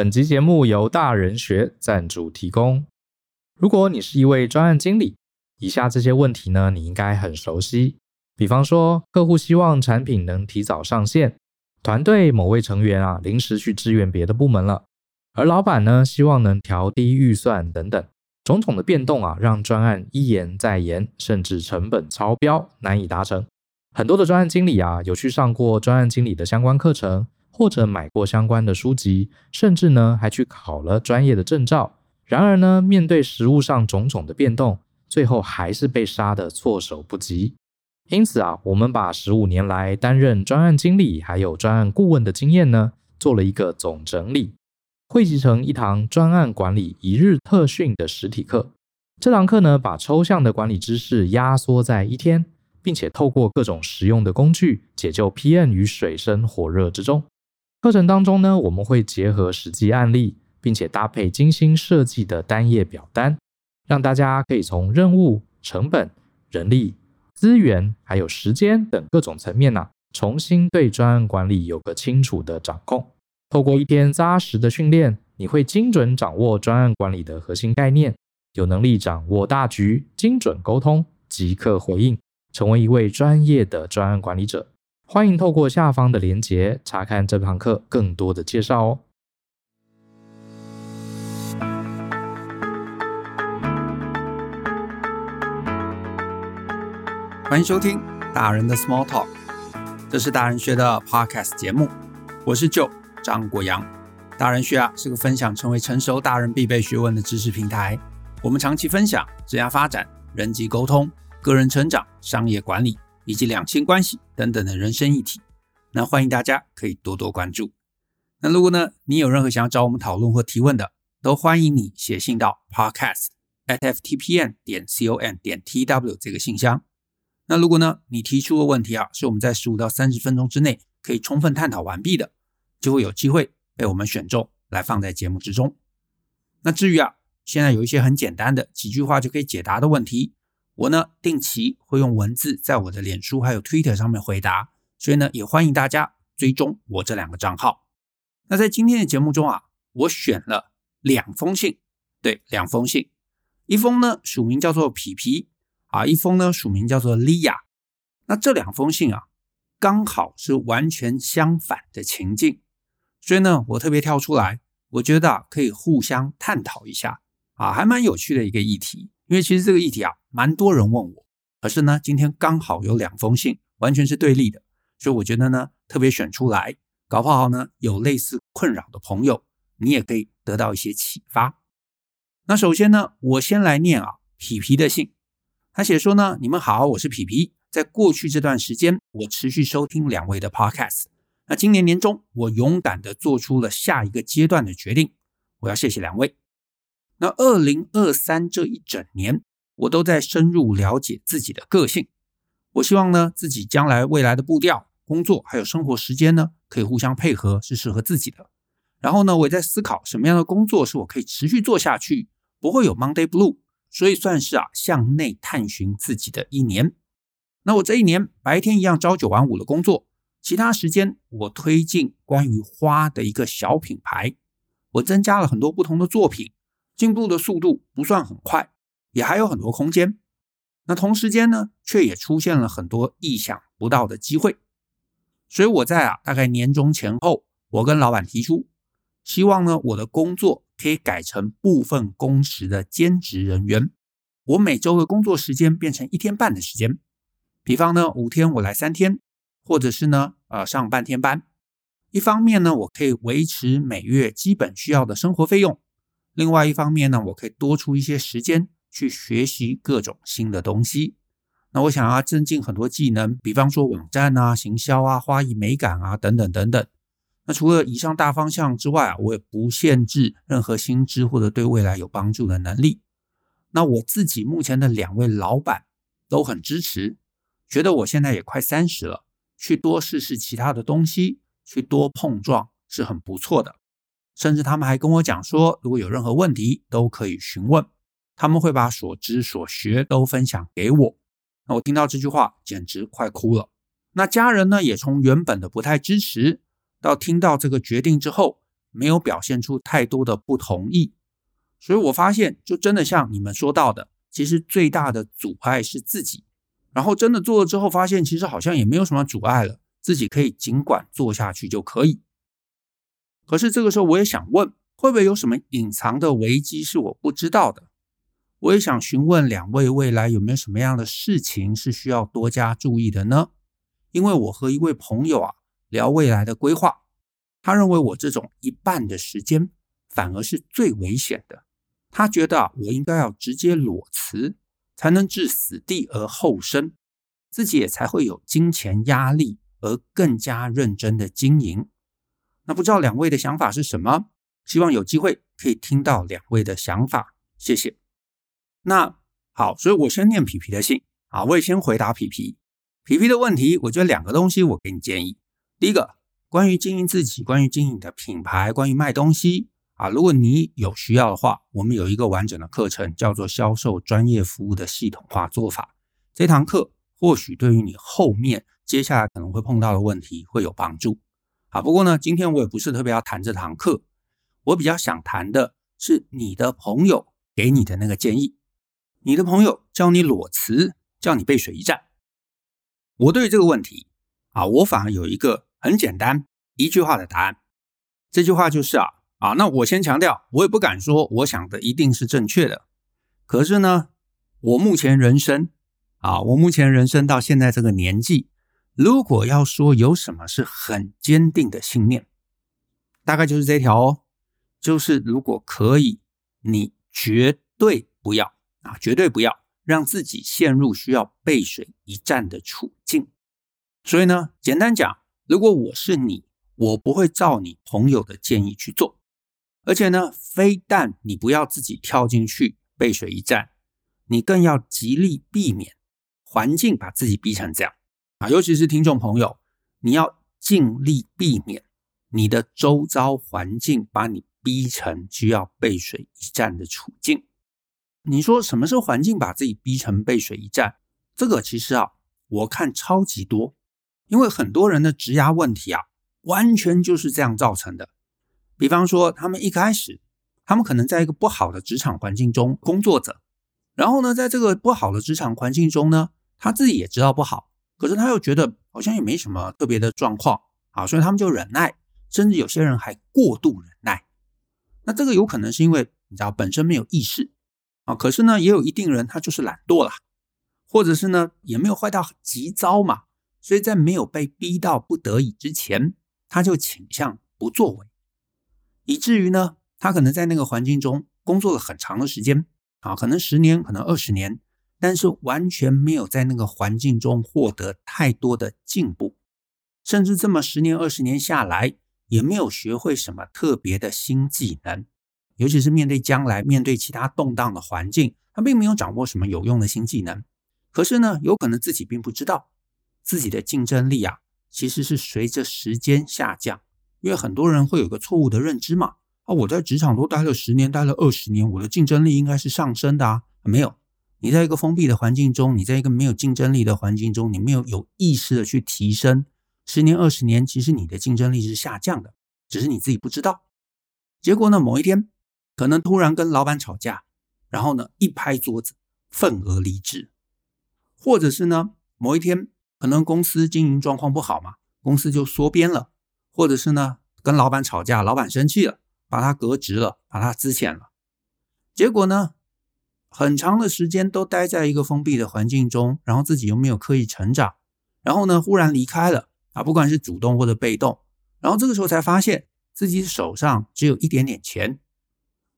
本集节目由大人学赞助提供。如果你是一位专案经理，以下这些问题呢，你应该很熟悉。比方说，客户希望产品能提早上线，团队某位成员啊临时去支援别的部门了，而老板呢希望能调低预算等等，种种的变动啊，让专案一延再延，甚至成本超标，难以达成。很多的专案经理啊，有去上过专案经理的相关课程，或者买过相关的书籍，甚至呢还去考了专业的证照。然而呢，面对实务上种种的变动，最后还是被杀得措手不及。因此啊，我们把十五年来担任专案经理还有专案顾问的经验呢，做了一个总整理，汇集成一堂专案管理一日特训的实体课。这堂课呢，把抽象的管理知识压缩在一天，并且透过各种实用的工具，解救 PM 于水深火热之中。课程当中呢，我们会结合实际案例。并且搭配精心设计的单页表单，让大家可以从任务、成本、人力、资源还有时间等各种层面呐、重新对专案管理有个清楚的掌控。透过一天扎实的训练，你会精准掌握专案管理的核心概念，有能力掌握大局，精准沟通，即刻回应，成为一位专业的专案管理者。欢迎透过下方的连结查看这堂课更多的介绍哦。欢迎收听大人的 Small Talk，这是大人学的 Podcast 节目，我是 Joe 张国阳。大人学啊是个分享成为成熟大人必备学问的知识平台，我们长期分享职业发展、人际沟通、个人成长、商业管理以及两性关系等等的人生议题。那欢迎大家可以多多关注。那如果呢你有任何想要找我们讨论或提问的，都欢迎你写信到 Podcast at ftpn 点 com 点 tw 这个信箱。那如果呢，你提出的问题啊，是我们在十五到三十分钟之内可以充分探讨完毕的，就会有机会被我们选中来放在节目之中。那至于啊，现在有一些很简单的几句话就可以解答的问题，我呢定期会用文字在我的脸书还有 Twitter 上面回答，所以呢也欢迎大家追踪我这两个账号。那在今天的节目中啊，我选了两封信，对，两封信，一封呢署名叫做皮皮。啊，一封呢署名叫做莉亚，那这两封信啊，刚好是完全相反的情境，所以呢，我特别挑出来，我觉得啊，可以互相探讨一下啊，还蛮有趣的一个议题。因为其实这个议题啊，蛮多人问我，可是呢，今天刚好有两封信完全是对立的，所以我觉得呢，特别选出来，搞不好呢，有类似困扰的朋友，你也可以得到一些启发。那首先呢，我先来念啊，皮皮的信。他写说呢，你们好，我是皮皮。在过去这段时间，我持续收听两位的 podcast。那今年年中，我勇敢地做出了下一个阶段的决定。我要谢谢两位。那二零二三这一整年，我都在深入了解自己的个性。我希望呢，自己将来未来的步调、工作还有生活时间呢，可以互相配合，是适合自己的。然后呢，我也在思考什么样的工作是我可以持续做下去，不会有 Monday Blue。所以算是啊，向内探寻自己的一年。那我这一年白天一样朝九晚五的工作，其他时间我推进关于花的一个小品牌。我增加了很多不同的作品，进步的速度不算很快，也还有很多空间。那同时间呢，却也出现了很多意想不到的机会。所以我在啊，大概年终前后，我跟老板提出，希望呢，我的工作。可以改成部分工时的兼职人员，我每周的工作时间变成一天半的时间。比方呢，五天我来三天，或者是呢，呃，上半天班。一方面呢，我可以维持每月基本需要的生活费用；另外一方面呢，我可以多出一些时间去学习各种新的东西。那我想要增进很多技能，比方说网站啊、行销啊、花艺美感啊等等等等。那除了以上大方向之外啊，我也不限制任何新知或者对未来有帮助的能力。那我自己目前的两位老板都很支持，觉得我现在也快三十了，去多试试其他的东西，去多碰撞是很不错的。甚至他们还跟我讲说，如果有任何问题都可以询问，他们会把所知所学都分享给我。那我听到这句话简直快哭了。那家人呢，也从原本的不太支持。到听到这个决定之后，没有表现出太多的不同意。所以我发现，就真的像你们说到的，其实最大的阻碍是自己。然后真的做了之后，发现其实好像也没有什么阻碍了，自己可以尽管做下去就可以。可是这个时候，我也想问，会不会有什么隐藏的危机是我不知道的？我也想询问两位，未来有没有什么样的事情是需要多加注意的呢？因为我和一位朋友啊聊未来的规划，他认为我这种一半的时间反而是最危险的。他觉得啊，我应该要直接裸辞，才能置死地而后生，自己也才会有金钱压力，而更加认真的经营。那不知道两位的想法是什么？希望有机会可以听到两位的想法。谢谢。那好，所以我先念皮皮的信啊，我也先回答皮皮。皮皮的问题，我觉得两个东西我给你建议。第一个，关于经营自己，关于经营的品牌，关于卖东西。啊，如果你有需要的话，我们有一个完整的课程，叫做销售专业服务的系统化做法。这堂课或许对于你后面接下来可能会碰到的问题会有帮助。啊，不过呢，今天我也不是特别要谈这堂课，我比较想谈的是你的朋友给你的那个建议。你的朋友教你裸辞，叫你背水一战。我对这个问题啊，我反而有一个很简单一句话的答案。这句话就是啊。啊，那我先强调，我也不敢说我想的一定是正确的。可是呢，我目前人生啊，我目前人生到现在这个年纪，如果要说有什么是很坚定的信念，大概就是这条哦，就是如果可以，你绝对不要啊，绝对不要让自己陷入需要背水一战的处境。所以呢，简单讲，如果我是你，我不会照你朋友的建议去做。而且呢，非但你不要自己跳进去背水一战，你更要极力避免环境把自己逼成这样啊！尤其是听众朋友，你要尽力避免你的周遭环境把你逼成需要背水一战的处境。你说什么是环境把自己逼成背水一战？这个其实啊，我看超级多，因为很多人的职涯问题啊，完全就是这样造成的。比方说，他们一开始，他们可能在一个不好的职场环境中工作着，然后呢，在这个不好的职场环境中呢，他自己也知道不好，可是他又觉得好像也没什么特别的状况啊，所以他们就忍耐，甚至有些人还过度忍耐。那这个有可能是因为你知道本身没有意识啊，可是呢，也有一定人他就是懒惰啦，或者是呢，也没有坏到极糟嘛，所以在没有被逼到不得已之前，他就倾向不作为。以至于呢，他可能在那个环境中工作了很长的时间啊，可能十年，可能二十年，但是完全没有在那个环境中获得太多的进步，甚至这么十年二十年下来，也没有学会什么特别的新技能，尤其是面对将来面对其他动荡的环境，他并没有掌握什么有用的新技能。可是呢，有可能自己并不知道自己的竞争力啊，其实是随着时间下降。因为很多人会有个错误的认知嘛，啊，我在职场都待了十年，待了二十年，我的竞争力应该是上升的啊，没有，你在一个封闭的环境中，你在一个没有竞争力的环境中，你没有有意识的去提升，十年二十年，其实你的竞争力是下降的，只是你自己不知道。结果呢，某一天可能突然跟老板吵架，然后呢一拍桌子，愤而离职，或者是呢某一天可能公司经营状况不好嘛，公司就缩编了。或者是呢，跟老板吵架，老板生气了，把他革职了，把他资遣了。结果呢，很长的时间都待在一个封闭的环境中，然后自己又没有刻意成长，然后呢，忽然离开了啊，不管是主动或者被动，然后这个时候才发现自己手上只有一点点钱，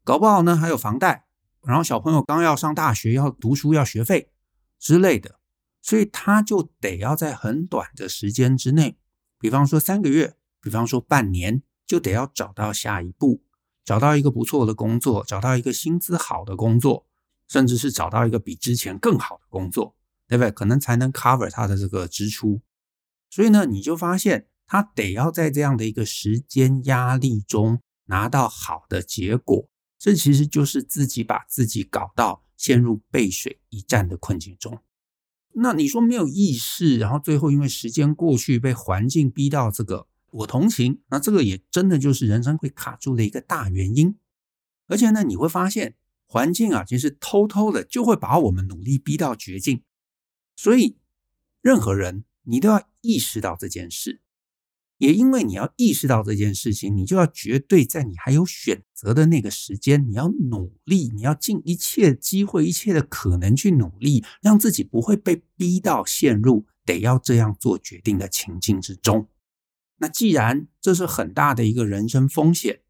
搞不好呢还有房贷，然后小朋友刚要上大学，要读书要学费之类的，所以他就得要在很短的时间之内，比方说三个月。比方说，半年就得要找到下一步，找到一个不错的工作，找到一个薪资好的工作，甚至是找到一个比之前更好的工作，对不对？可能才能 cover 他的这个支出。所以呢，你就发现他得要在这样的一个时间压力中拿到好的结果，这其实就是自己把自己搞到陷入背水一战的困境中。那你说没有意识，然后最后因为时间过去被环境逼到这个。我同情。那这个也真的就是人生会卡住的一个大原因。而且呢，你会发现环境啊，其实偷偷的就会把我们努力逼到绝境。所以，任何人你都要意识到这件事。也因为你要意识到这件事情，你就要绝对在你还有选择的那个时间，你要努力，你要尽一切机会、一切的可能去努力，让自己不会被逼到陷入得要这样做决定的情境之中。那既然这是很大的一个人生风险，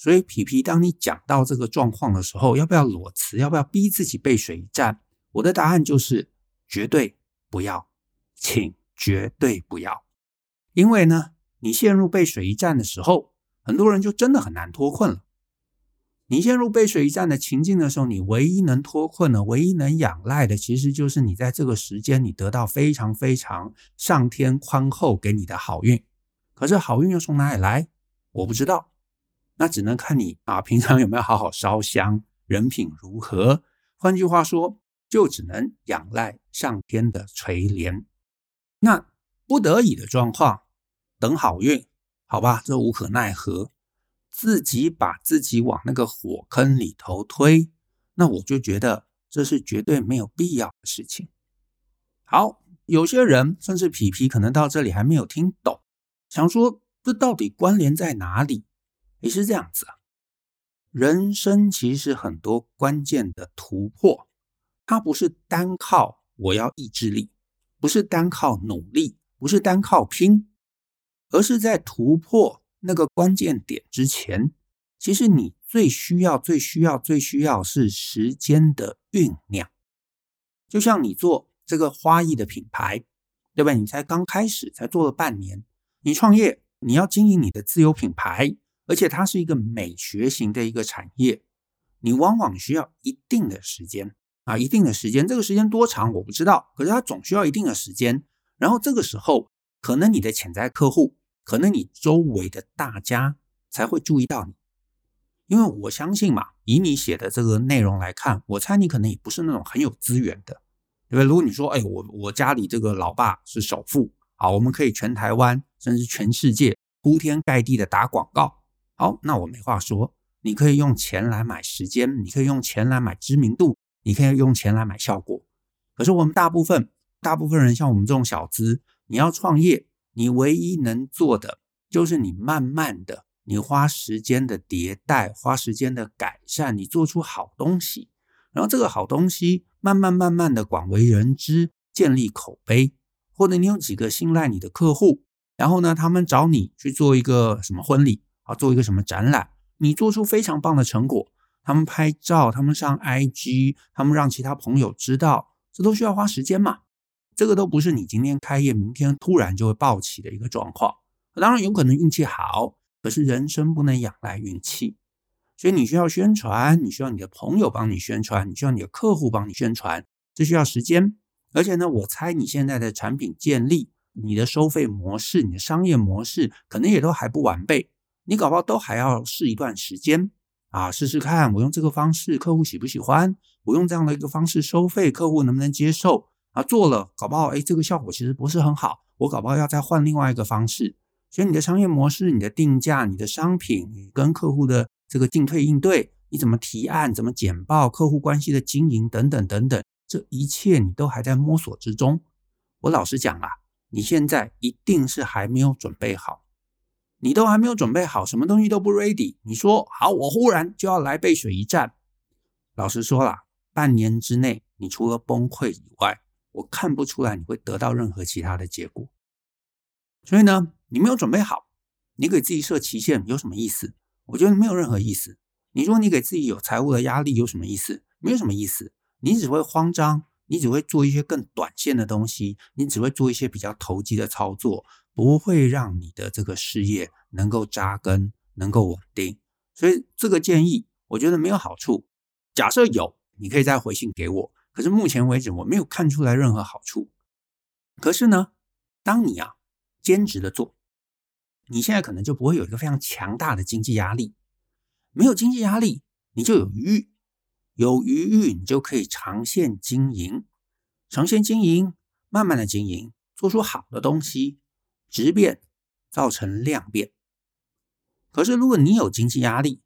所以皮皮，当你讲到这个状况的时候，要不要裸辞？要不要逼自己背水一战？我的答案就是绝对不要，请绝对不要，因为呢。你陷入背水一战的时候，很多人就真的很难脱困了。你陷入背水一战的情境的时候，你唯一能脱困的、唯一能仰赖的，其实就是你在这个时间你得到非常非常上天宽厚给你的好运。可是好运又从哪里来？我不知道，那只能看你啊，平常有没有好好烧香，人品如何。换句话说，就只能仰赖上天的垂怜。那不得已的状况。等好运，好吧，这无可奈何，自己把自己往那个火坑里头推，那我就觉得这是绝对没有必要的事情。好，有些人甚至皮皮可能到这里还没有听懂，想说这到底关联在哪里？也是这样子啊，人生其实很多关键的突破，它不是单靠我要意志力，不是单靠努力，不是单靠拼。而是在突破那个关键点之前，其实你最需要、最需要、最需要是时间的酝酿。就像你做这个花艺的品牌，对吧？你才刚开始，才做了半年，你创业，你要经营你的自有品牌，而且它是一个美学型的一个产业，你往往需要一定的时间啊，一定的时间。这个时间多长我不知道，可是它总需要一定的时间。然后这个时候，可能你的潜在客户。可能你周围的大家才会注意到你，因为我相信嘛，以你写的这个内容来看，我猜你可能也不是那种很有资源的，对不对？如果你说，哎，我我家里这个老爸是首富，啊，我们可以全台湾甚至全世界铺天盖地的打广告，好，那我没话说，你可以用钱来买时间，你可以用钱来买知名度，你可以用钱来买效果。可是我们大部分大部分人像我们这种小资，你要创业。你唯一能做的就是你慢慢的，你花时间的迭代，花时间的改善，你做出好东西，然后这个好东西慢慢慢慢的广为人知，建立口碑，或者你有几个信赖你的客户，然后呢，他们找你去做一个什么婚礼啊，做一个什么展览，你做出非常棒的成果，他们拍照，他们上 IG，他们让其他朋友知道，这都需要花时间嘛。这个都不是你今天开业，明天突然就会爆起的一个状况。当然有可能运气好，可是人生不能仰赖运气，所以你需要宣传，你需要你的朋友帮你宣传，你需要你的客户帮你宣传，这需要时间。而且呢，我猜你现在的产品建立、你的收费模式、你的商业模式，可能也都还不完备，你搞不好都还要试一段时间啊，试试看我用这个方式，客户喜不喜欢？我用这样的一个方式收费，客户能不能接受？啊，做了搞不好，哎，这个效果其实不是很好，我搞不好要再换另外一个方式。所以你的商业模式、你的定价、你的商品、你跟客户的这个进退应对，你怎么提案、怎么简报、客户关系的经营等等等等，这一切你都还在摸索之中。我老实讲啊，你现在一定是还没有准备好，你都还没有准备好，什么东西都不 ready。你说好，我忽然就要来背水一战，老实说啦，半年之内，你除了崩溃以外，我看不出来你会得到任何其他的结果，所以呢，你没有准备好，你给自己设期限有什么意思？我觉得没有任何意思。你说你给自己有财务的压力有什么意思？没有什么意思。你只会慌张，你只会做一些更短线的东西，你只会做一些比较投机的操作，不会让你的这个事业能够扎根，能够稳定。所以这个建议我觉得没有好处。假设有，你可以再回信给我。可是目前为止，我没有看出来任何好处。可是呢，当你啊兼职的做，你现在可能就不会有一个非常强大的经济压力。没有经济压力，你就有余裕，有余裕，你就可以长线经营，长线经营，慢慢的经营，做出好的东西，质变、造成量变。可是如果你有经济压力，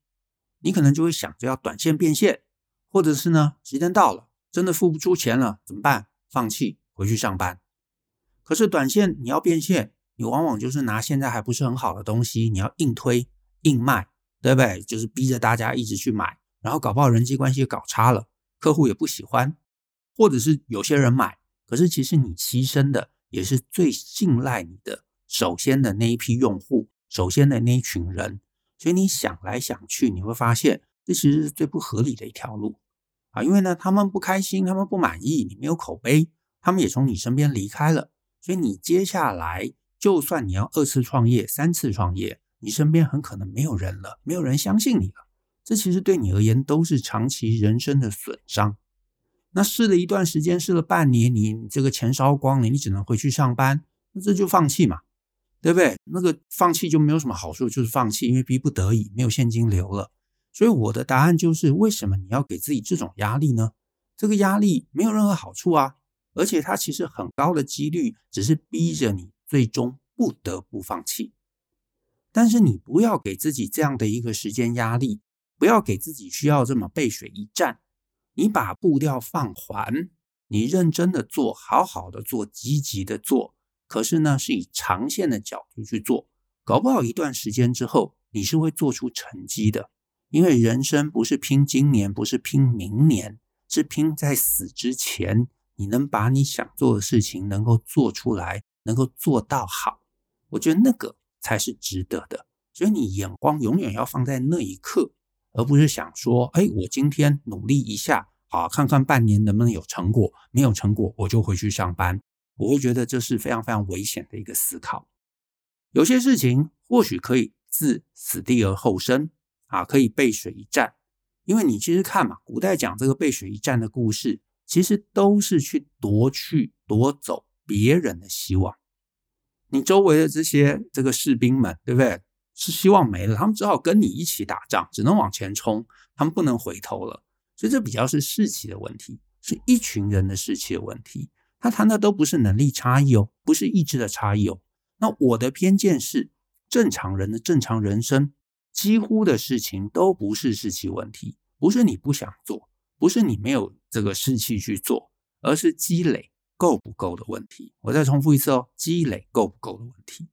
你可能就会想着要短线变现，或者是呢，时间到了真的付不出钱了怎么办？放弃回去上班。可是短线你要变现，你往往就是拿现在还不是很好的东西，你要硬推硬卖，对不对？就是逼着大家一直去买，然后搞不好人际关系搞差了，客户也不喜欢，或者是有些人买，可是其实你牺牲的也是最信赖你的首先的那一批用户，首先的那一群人。所以你想来想去，你会发现这其实是最不合理的一条路啊！因为呢，他们不开心，他们不满意，你没有口碑，他们也从你身边离开了。所以你接下来，就算你要二次创业、三次创业，你身边很可能没有人了，没有人相信你了。这其实对你而言都是长期人生的损伤。那试了一段时间，试了半年，你这个钱烧光了，你只能回去上班，那这就放弃嘛。对不对？那个放弃就没有什么好处，就是放弃，因为逼不得已，没有现金流了。所以我的答案就是：为什么你要给自己这种压力呢？这个压力没有任何好处啊，而且它其实很高的几率只是逼着你最终不得不放弃。但是你不要给自己这样的一个时间压力，不要给自己需要这么背水一战。你把步调放缓，你认真的做，好好的做，积极的做。可是呢，是以长线的角度去做，搞不好一段时间之后，你是会做出成绩的。因为人生不是拼今年，不是拼明年，是拼在死之前，你能把你想做的事情能够做出来，能够做到好，我觉得那个才是值得的。所以你眼光永远要放在那一刻，而不是想说，哎，我今天努力一下，好，看看半年能不能有成果，没有成果，我就回去上班。我会觉得这是非常非常危险的一个思考。有些事情或许可以置死地而后生啊，可以背水一战。因为你其实看嘛，古代讲这个背水一战的故事，其实都是去夺去、夺走别人的希望。你周围的这些这个士兵们，对不对？是希望没了，他们只好跟你一起打仗，只能往前冲，他们不能回头了。所以这比较是士气的问题，是一群人的士气的问题。他谈的都不是能力差异哦，不是意志的差异哦。那我的偏见是，正常人的正常人生，几乎的事情都不是士气问题，不是你不想做，不是你没有这个士气去做，而是积累够不够的问题。我再重复一次哦，积累够不够的问题。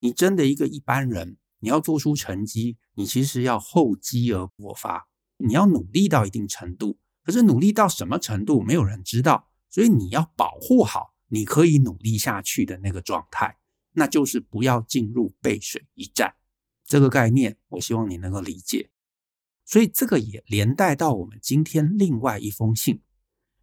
你真的一个一般人，你要做出成绩，你其实要厚积而薄发，你要努力到一定程度，可是努力到什么程度，没有人知道。所以你要保护好你可以努力下去的那个状态，那就是不要进入背水一战这个概念。我希望你能够理解。所以这个也连带到我们今天另外一封信，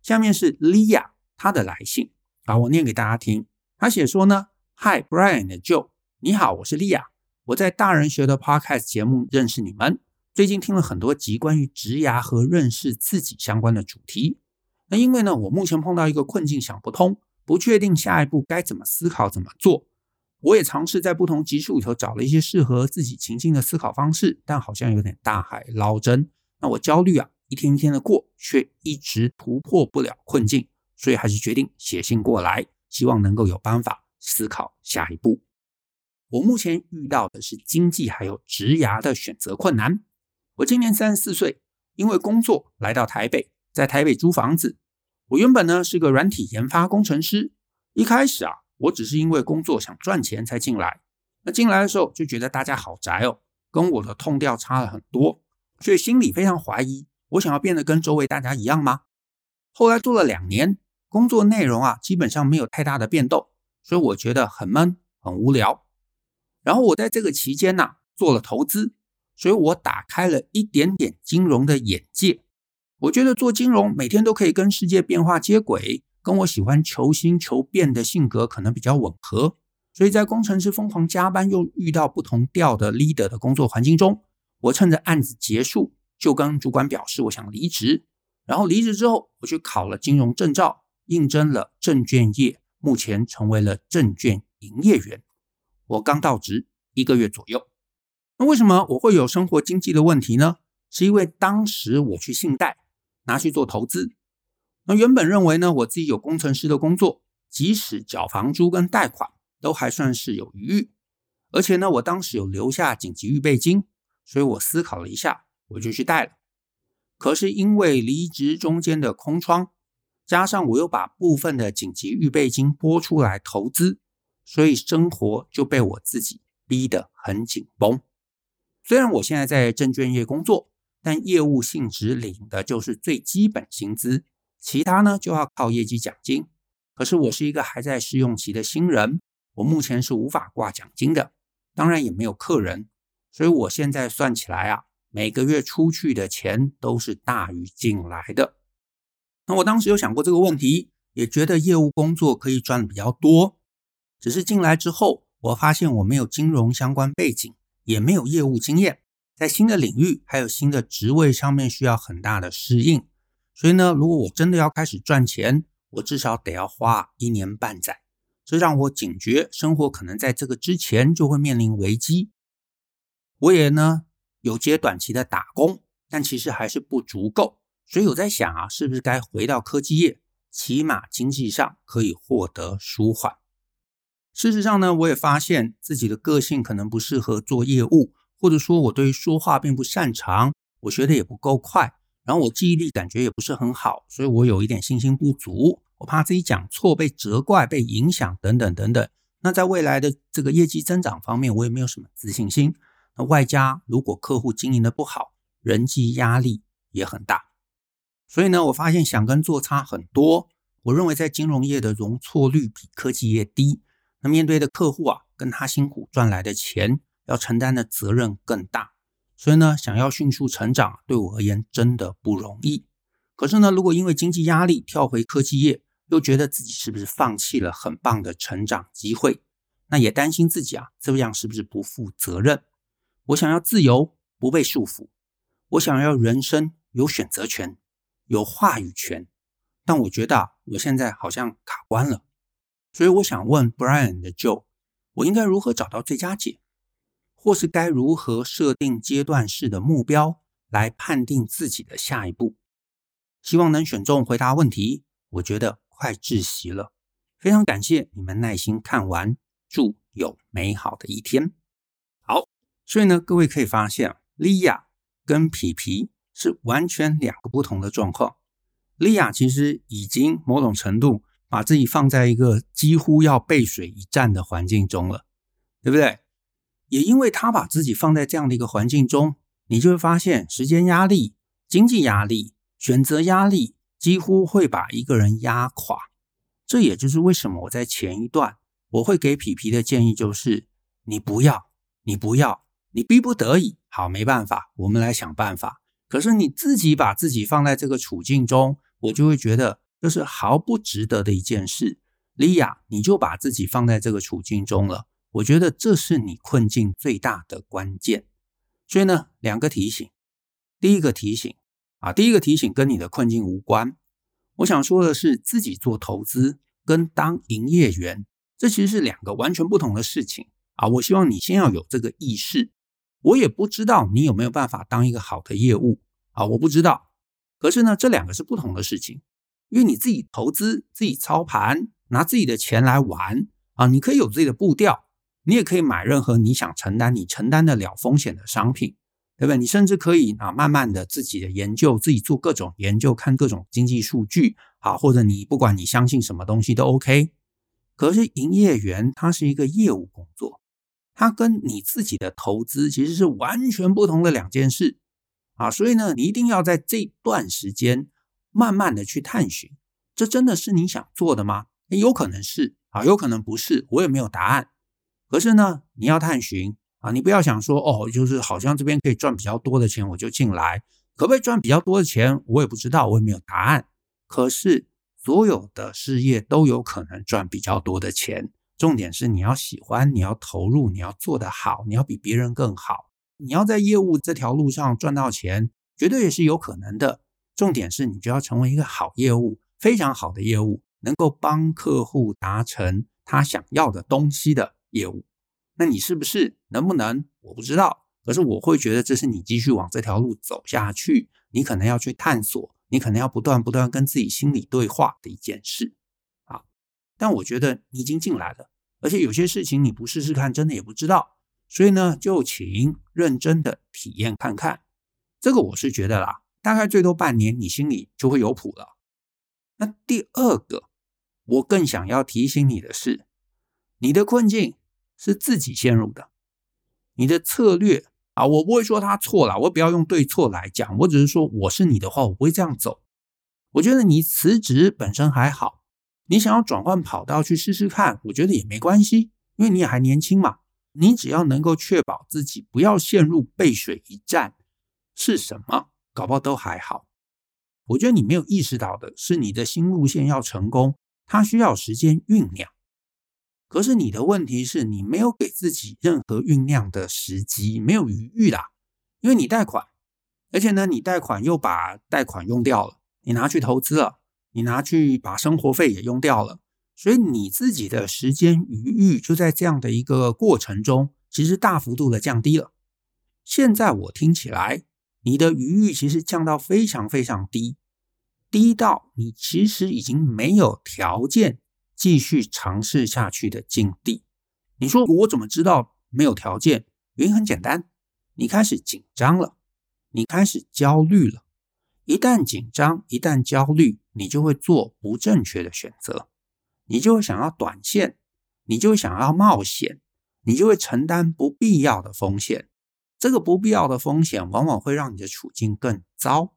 下面是莉亚她的来信啊，我念给大家听。她写说呢：“Hi Brian 的 Joe，你好，我是莉亚，我在大人学的 Podcast 节目认识你们，最近听了很多集关于职涯和认识自己相关的主题。”那因为呢，我目前碰到一个困境，想不通，不确定下一步该怎么思考、怎么做。我也尝试在不同集数里头找了一些适合自己情境的思考方式，但好像有点大海捞针。那我焦虑啊，一天一天的过，却一直突破不了困境，所以还是决定写信过来，希望能够有办法思考下一步。我目前遇到的是经济还有职涯的选择困难。我今年三十四岁，因为工作来到台北。在台北租房子，我原本呢是个软体研发工程师。一开始啊，我只是因为工作想赚钱才进来。那进来的时候就觉得大家好宅哦，跟我的痛调差了很多，所以心里非常怀疑，我想要变得跟周围大家一样吗？后来做了两年，工作内容啊基本上没有太大的变动，所以我觉得很闷很无聊。然后我在这个期间呢、做了投资，所以我打开了一点点金融的眼界。我觉得做金融每天都可以跟世界变化接轨，跟我喜欢求新求变的性格可能比较吻合，所以在工程师疯狂加班又遇到不同调的 leader 的工作环境中，我趁着案子结束就跟主管表示我想离职，然后离职之后我去考了金融证照，应征了证券业，目前成为了证券营业员。我刚到职一个月左右，那为什么我会有生活经济的问题呢？是因为当时我去信贷。拿去做投资，那原本认为呢，我自己有工程师的工作，即使缴房租跟贷款都还算是有余裕，而且呢，我当时有留下紧急预备金，所以我思考了一下，我就去贷了。可是因为离职中间的空窗，加上我又把部分的紧急预备金拨出来投资，所以生活就被我自己逼得很紧绷。虽然我现在在证券业工作，但业务性质领的就是最基本薪资，其他呢就要靠业绩奖金。可是我是一个还在试用期的新人，我目前是无法挂奖金的。当然也没有客人，所以我现在算起来啊，每个月出去的钱都是大于进来的。那我当时有想过这个问题，也觉得业务工作可以赚的比较多。只是进来之后，我发现我没有金融相关背景，也没有业务经验，在新的领域还有新的职位上面需要很大的适应。所以呢，如果我真的要开始赚钱，我至少得要花一年半载。这让我警觉，生活可能在这个之前就会面临危机。我也呢有接短期的打工，但其实还是不足够，所以我在想啊，是不是该回到科技业，起码经济上可以获得舒缓。事实上呢，我也发现自己的个性可能不适合做业务，或者说我对于说话并不擅长，我学的也不够快，然后我记忆力感觉也不是很好，所以我有一点信心不足。我怕自己讲错，被责怪、被影响等等等等。那在未来的这个业绩增长方面，我也没有什么自信心。那外加如果客户经营的不好，人际压力也很大。所以呢，我发现想跟做差很多。我认为在金融业的容错率比科技业低。那面对的客户啊，跟他辛苦赚来的钱，要承担的责任更大。所以呢，想要迅速成长，对我而言真的不容易。可是呢，如果因为经济压力跳回科技业，又觉得自己是不是放弃了很棒的成长机会？那也担心自己啊，这样是不是不负责任？我想要自由，不被束缚；我想要人生有选择权，有话语权。但我觉得啊，我现在好像卡关了。所以我想问 Brian 的 Joe，我应该如何找到最佳解？或是该如何设定阶段式的目标，来判定自己的下一步？希望能选中回答问题。我觉得。快窒息了，非常感谢你们耐心看完，祝有美好的一天。好，所以呢，各位可以发现莉亚跟皮皮是完全两个不同的状况。莉亚其实已经某种程度把自己放在一个几乎要背水一战的环境中了，对不对？也因为他把自己放在这样的一个环境中，你就会发现时间压力、经济压力、选择压力。几乎会把一个人压垮，这也就是为什么我在前一段我会给皮皮的建议就是：你不要，你不要，你逼不得已，好，没办法，我们来想办法。可是你自己把自己放在这个处境中，我就会觉得这是毫不值得的一件事。莉亚，你就把自己放在这个处境中了，我觉得这是你困境最大的关键。所以呢，两个提醒，第一个提醒。啊，第一个提醒跟你的困境无关。我想说的是，自己做投资跟当营业员，这其实是两个完全不同的事情啊。我希望你先要有这个意识。我也不知道你有没有办法当一个好的业务啊，我不知道。可是呢，这两个是不同的事情，因为你自己投资、自己操盘，拿自己的钱来玩啊，你可以有自己的步调，你也可以买任何你想承担、你承担得了风险的商品。对不对？你甚至可以啊，慢慢的自己的研究，自己做各种研究，看各种经济数据，好，或者你不管你相信什么东西都 OK。可是营业员他是一个业务工作，他跟你自己的投资其实是完全不同的两件事啊，所以呢，你一定要在这段时间慢慢的去探寻，这真的是你想做的吗？有可能是啊，有可能不是，我也没有答案。可是呢，你要探寻。啊，你不要想说哦，就是好像这边可以赚比较多的钱，我就进来，可不可以赚比较多的钱？我也不知道，我也没有答案。可是所有的事业都有可能赚比较多的钱，重点是你要喜欢，你要投入，你要做得好，你要比别人更好。你要在业务这条路上赚到钱，绝对也是有可能的。重点是你就要成为一个好业务，非常好的业务，能够帮客户达成他想要的东西的业务。那你是不是能不能？我不知道，可是我会觉得这是你继续往这条路走下去，你可能要去探索，你可能要不断不断跟自己心里对话的一件事啊。但我觉得你已经进来了，而且有些事情你不试试看，真的也不知道。所以呢，就请认真的体验看看。这个我是觉得啦，大概最多半年，你心里就会有谱了。那第二个，我更想要提醒你的是，你的困境是自己陷入的，你的策略啊，我不会说他错了，我不要用对错来讲，我只是说我是你的话，我不会这样走。我觉得你辞职本身还好，你想要转换跑道去试试看，我觉得也没关系，因为你也还年轻嘛。你只要能够确保自己不要陷入背水一战，是什么，搞不好都还好。我觉得你没有意识到的是，你的新路线要成功，它需要时间酝酿。可是你的问题是你没有给自己任何酝酿的时机，没有余裕啦，因为你贷款，而且呢，你贷款又把贷款用掉了。你拿去投资了，你拿去把生活费也用掉了，所以你自己的时间余裕就在这样的一个过程中，其实大幅度的降低了。现在我听起来，你的余裕其实降到非常非常低，低到你其实已经没有条件继续尝试下去的境地。你说我怎么知道没有条件？原因很简单，你开始紧张了，你开始焦虑了。一旦紧张，一旦焦虑，你就会做不正确的选择，你就会想要短线，你就会想要冒险，你就会承担不必要的风险。这个不必要的风险往往会让你的处境更糟。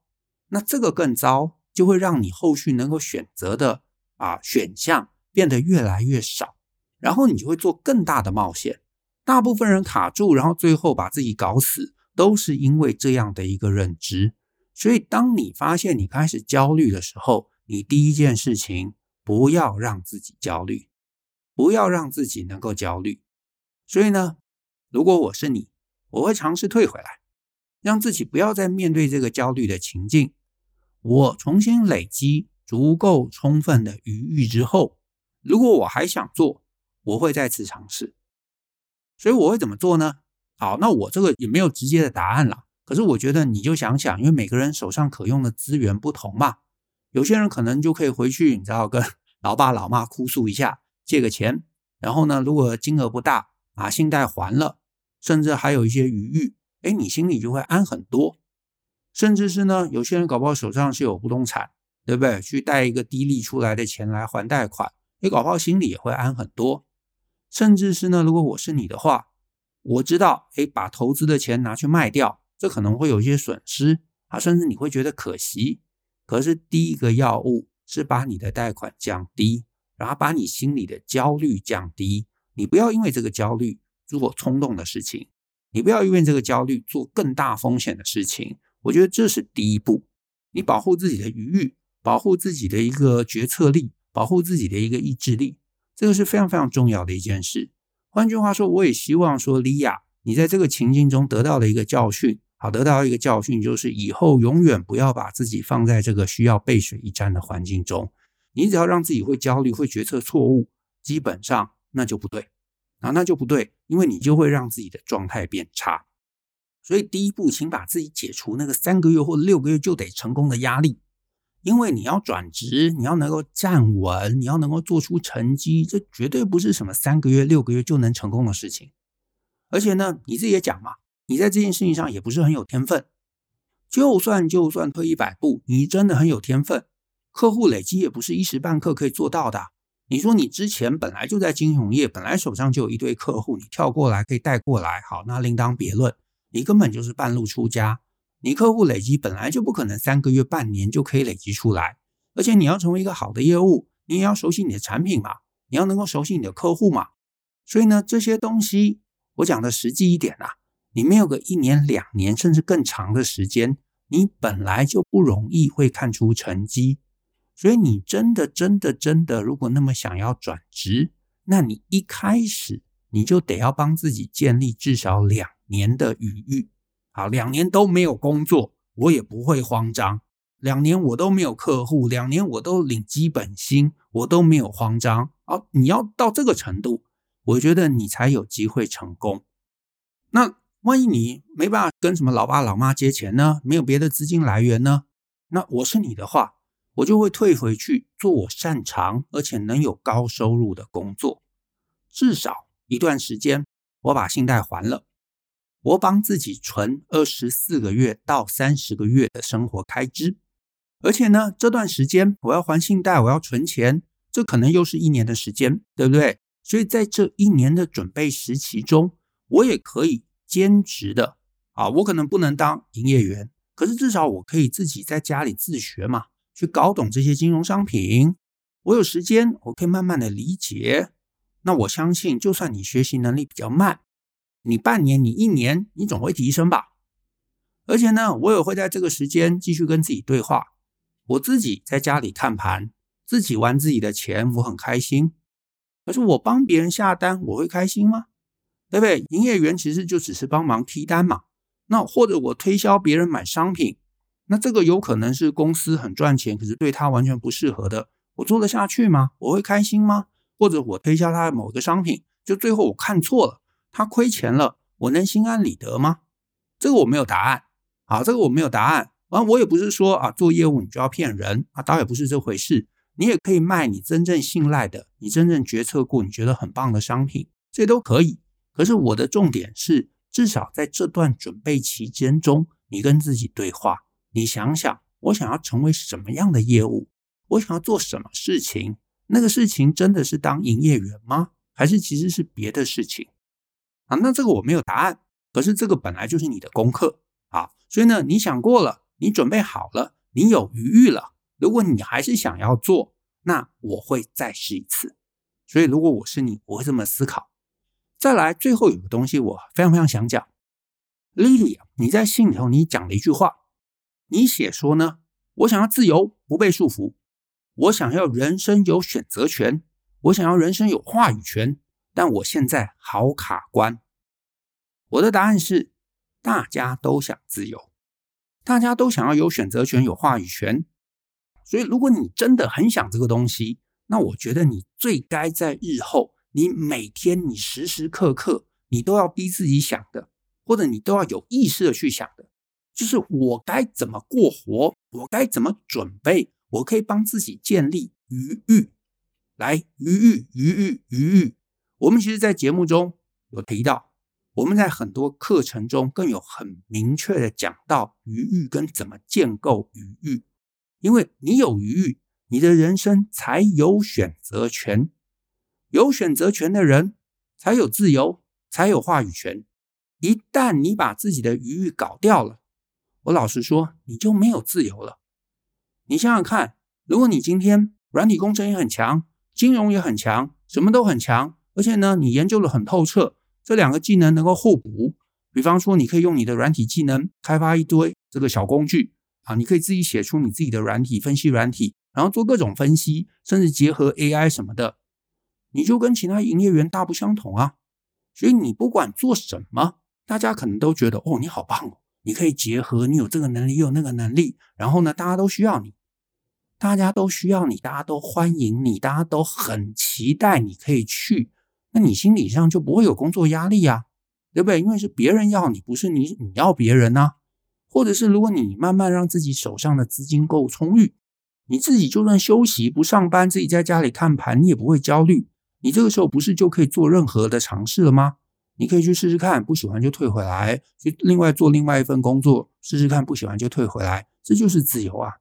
那这个更糟，就会让你后续能够选择的啊选项变得越来越少，然后你就会做更大的冒险。大部分人卡住，然后最后把自己搞死，都是因为这样的一个认知。所以，当你发现你开始焦虑的时候，你第一件事情不要让自己焦虑，不要让自己能够焦虑。所以呢，如果我是你，我会尝试退回来，让自己不要再面对这个焦虑的情境。我重新累积足够充分的余裕之后，如果我还想做，我会再次尝试。所以我会怎么做呢？好，那我这个也没有直接的答案了。可是我觉得你就想想，因为每个人手上可用的资源不同嘛，有些人可能就可以回去，你知道，跟 老爸老妈哭诉一下，借个钱，然后呢，如果金额不大，把信贷还了，甚至还有一些余裕，哎，你心里就会安很多。甚至是呢，有些人搞不好手上是有不动产，对不对？去贷一个低利出来的钱来还贷款，你搞不好心里也会安很多。甚至是呢，如果我是你的话，我知道，哎，把投资的钱拿去卖掉。这可能会有一些损失啊，甚至你会觉得可惜。可是第一个要务是把你的贷款降低，然后把你心里的焦虑降低。你不要因为这个焦虑做冲动的事情，你不要因为这个焦虑做更大风险的事情。我觉得这是第一步，你保护自己的余裕，保护自己的一个决策力，保护自己的一个意志力，这个是非常非常重要的一件事。换句话说，我也希望说，莉亚，你在这个情境中得到了一个教训。好，得到一个教训，就是以后永远不要把自己放在这个需要背水一战的环境中。你只要让自己会焦虑、会决策错误，基本上那就不对啊，那就不对，因为你就会让自己的状态变差。所以第一步，请把自己解除那个三个月或六个月就得成功的压力，因为你要转职，你要能够站稳，你要能够做出成绩，这绝对不是什么三个月、六个月就能成功的事情。而且呢，你自己也讲嘛。你在这件事情上也不是很有天分，就算就算退一百步，你真的很有天分，客户累积也不是一时半刻可以做到的。你说你之前本来就在金融业，本来手上就有一堆客户，你跳过来可以带过来，好，那另当别论。你根本就是半路出家，你客户累积本来就不可能三个月、半年就可以累积出来，而且你要成为一个好的业务，你也要熟悉你的产品嘛，你要能够熟悉你的客户嘛。所以呢，这些东西我讲的实际一点啊。你没有个一年、两年，甚至更长的时间，你本来就不容易会看出成绩。所以你真的、真的、真的，如果那么想要转职，那你一开始你就得要帮自己建立至少两年的余裕。好，两年都没有工作，我也不会慌张；两年我都没有客户，两年我都领基本薪，我都没有慌张。啊，你要到这个程度，我觉得你才有机会成功。那。万一你没办法跟什么老爸老妈借钱呢？没有别的资金来源呢？那我是你的话，我就会退回去做我擅长而且能有高收入的工作，至少一段时间，我把信贷还了，我帮自己存二十四个月到三十个月的生活开支，而且呢，这段时间我要还信贷，我要存钱，这可能又是一年的时间，对不对？所以在这一年的准备时期中，我也可以兼职的啊，我可能不能当营业员，可是至少我可以自己在家里自学嘛，去搞懂这些金融商品。我有时间，我可以慢慢的理解。那我相信，就算你学习能力比较慢，你半年、你一年，你总会提升吧。而且呢，我也会在这个时间继续跟自己对话。我自己在家里看盘，自己玩自己的钱，我很开心。可是我帮别人下单，我会开心吗？对不对？营业员其实就只是帮忙批单嘛。那或者我推销别人买商品，那这个有可能是公司很赚钱，可是对他完全不适合的。我做得下去吗？我会开心吗？或者我推销他的某个商品，就最后我看错了，他亏钱了，我能心安理得吗？这个我没有答案。啊，这个我没有答案。啊，我也不是说啊，做业务你就要骗人啊，倒也不是这回事。你也可以卖你真正信赖的，你真正决策过，你觉得很棒的商品，这都可以。可是我的重点是，至少在这段准备期间中，你跟自己对话，你想想，我想要成为什么样的业务？我想要做什么事情？那个事情真的是当营业员吗？还是其实是别的事情？啊，那这个我没有答案。可是这个本来就是你的功课啊，所以呢，你想过了，你准备好了，你有余裕了。如果你还是想要做，那我会再试一次。所以如果我是你，我会这么思考。再来，最后有个东西我非常非常想讲，Lily，你在信里头你讲了一句话，你写说呢，我想要自由，不被束缚。我想要人生有选择权，我想要人生有话语权，但我现在好卡关。我的答案是，大家都想自由，大家都想要有选择权、有话语权。所以，如果你真的很想这个东西，那我觉得你最该在日后，你每天、你时时刻刻，你都要逼自己想的，或者你都要有意识的去想的，就是我该怎么过活，我该怎么准备。我可以帮自己建立余裕，来余裕、余裕、余裕。我们其实，在节目中有提到，我们在很多课程中更有很明确的讲到余裕跟怎么建构余裕。因为你有余裕，你的人生才有选择权。有选择权的人才有自由，才有话语权。一旦你把自己的余裕搞掉了，我老实说，你就没有自由了。你想想看，如果你今天软体工程也很强，金融也很强，什么都很强，而且呢，你研究得很透彻，这两个技能能够互补。比方说，你可以用你的软体技能开发一堆这个小工具啊，你可以自己写出你自己的软体分析软体，然后做各种分析，甚至结合 AI 什么的，你就跟其他营业员大不相同啊。所以你不管做什么，大家可能都觉得哦，你好棒哦。你可以结合，你有这个能力，又有那个能力，然后呢，大家都需要你，大家都需要你，大家都欢迎你，大家都很期待你可以去，那你心理上就不会有工作压力呀，对不对？因为是别人要你，不是你你要别人呐。或者是如果你慢慢让自己手上的资金够充裕，你自己就算休息不上班，自己在家里看盘，你也不会焦虑。你这个时候不是就可以做任何的尝试了吗？你可以去试试看，不喜欢就退回来，去另外做另外一份工作，试试看，不喜欢就退回来，这就是自由啊，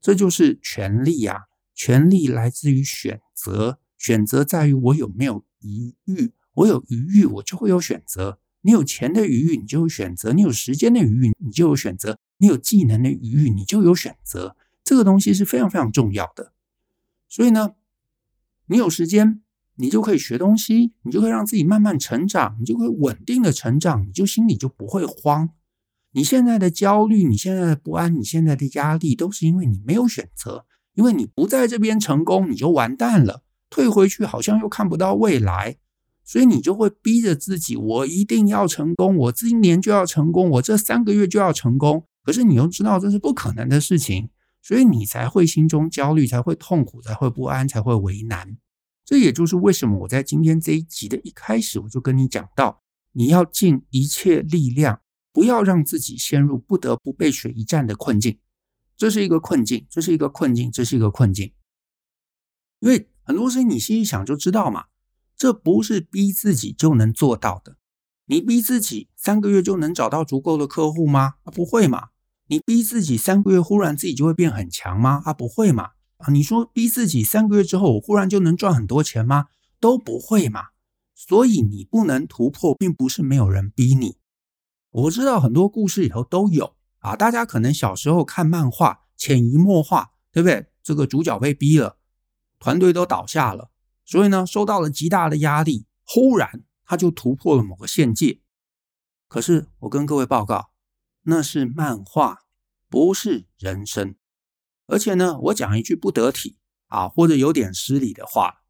这就是权利啊，权利来自于选择，选择在于我有没有余裕，我有余裕，我就会有选择。你有钱的余裕，你就有选择；你有时间的余裕，你就有选择；你有技能的余裕，你就有选择。这个东西是非常非常重要的。所以呢，你有时间。你就可以学东西，你就可以让自己慢慢成长，你就可以稳定的成长，你就心里就不会慌。你现在的焦虑，你现在的不安，你现在的压力，都是因为你没有选择，因为你不在这边成功，你就完蛋了，退回去好像又看不到未来，所以你就会逼着自己，我一定要成功，我今年就要成功，我这三个月就要成功。可是你又知道这是不可能的事情，所以你才会心中焦虑，才会痛苦，才会不安，才会为难。这也就是为什么我在今天这一集的一开始，我就跟你讲到，你要尽一切力量，不要让自己陷入不得不背水一战的困境。这是一个困境，这是一个困境，这是一个困境。因为很多事情你细细想就知道嘛，这不是逼自己就能做到的。你逼自己三个月就能找到足够的客户吗？啊，不会嘛。你逼自己三个月忽然自己就会变很强吗？啊，不会嘛。啊，你说逼自己三个月之后我忽然就能赚很多钱吗？都不会嘛。所以你不能突破，并不是没有人逼你。我知道很多故事里头都有啊，大家可能小时候看漫画，潜移默化，对不对？这个主角被逼了，团队都倒下了，所以呢，受到了极大的压力，忽然他就突破了某个限界。可是我跟各位报告，那是漫画，不是人生。而且呢，我讲一句不得体啊，或者有点失礼的话，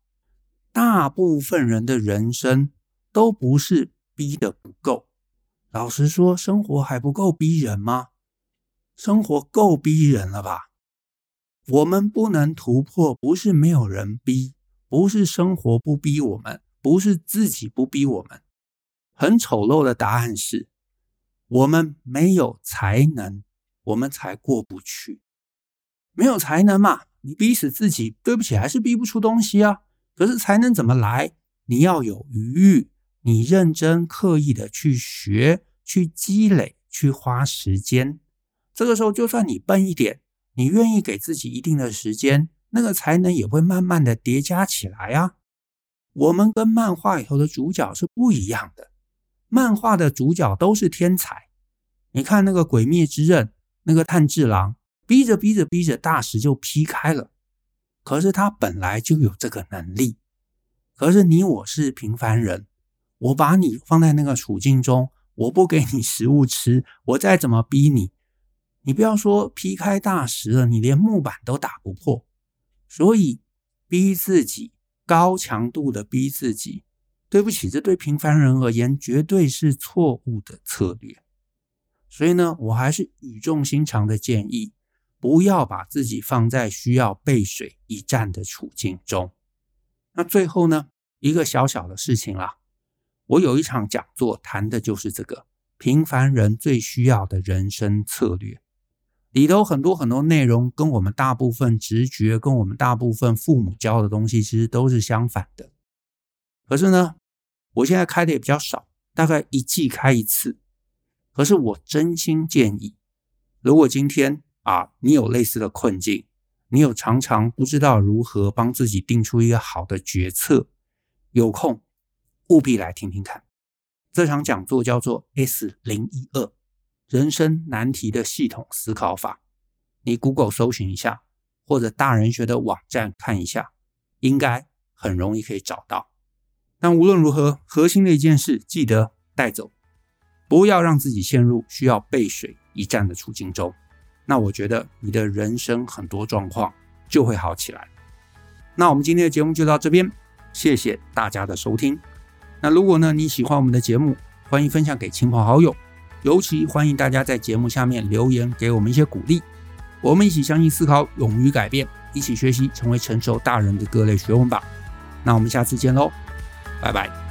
大部分人的人生都不是逼得不够。老实说，生活还不够逼人吗？生活够逼人了吧？我们不能突破，不是没有人逼，不是生活不逼我们，不是自己不逼我们。很丑陋的答案是，我们没有才能，我们才过不去。没有才能嘛，你逼死自己，对不起，还是逼不出东西啊。可是才能怎么来？你要有余裕。你认真刻意的去学、去积累、去花时间，这个时候就算你笨一点，你愿意给自己一定的时间，那个才能也会慢慢的叠加起来啊。我们跟漫画里头的主角是不一样的，漫画的主角都是天才。你看那个《鬼灭之刃》，那个炭治郎，逼着逼着逼着，大石就劈开了，可是他本来就有这个能力。可是你我是平凡人。我把你放在那个处境中，我不给你食物吃，我再怎么逼你，你不要说劈开大石了，你连木板都打不破。所以逼自己，高强度的逼自己，对不起，这对平凡人而言绝对是错误的策略。所以呢，我还是语重心长的建议，不要把自己放在需要背水一战的处境中。那最后呢，一个小小的事情啦。我有一场讲座，谈的就是这个平凡人最需要的人生策略。里头很多很多内容，跟我们大部分直觉，跟我们大部分父母教的东西，其实都是相反的。可是呢，我现在开的也比较少，大概一季开一次。可是我真心建议，如果今天啊，你有类似的困境，你有常常不知道如何帮自己定出一个好的决策，有空。务必来听听看，这场讲座叫做 S 零一二人生难题的系统思考法。你 Google 搜寻一下，或者大人学的网站看一下，应该很容易可以找到。但无论如何，核心的一件事记得带走，不要让自己陷入需要背水一战的处境中。那我觉得你的人生很多状况就会好起来。那我们今天的节目就到这边，谢谢大家的收听。那如果呢，你喜欢我们的节目，欢迎分享给亲朋好友，尤其欢迎大家在节目下面留言给我们一些鼓励。我们一起相信、思考、勇于改变，一起学习成为成熟大人的各类学问吧。那我们下次见喽，拜拜。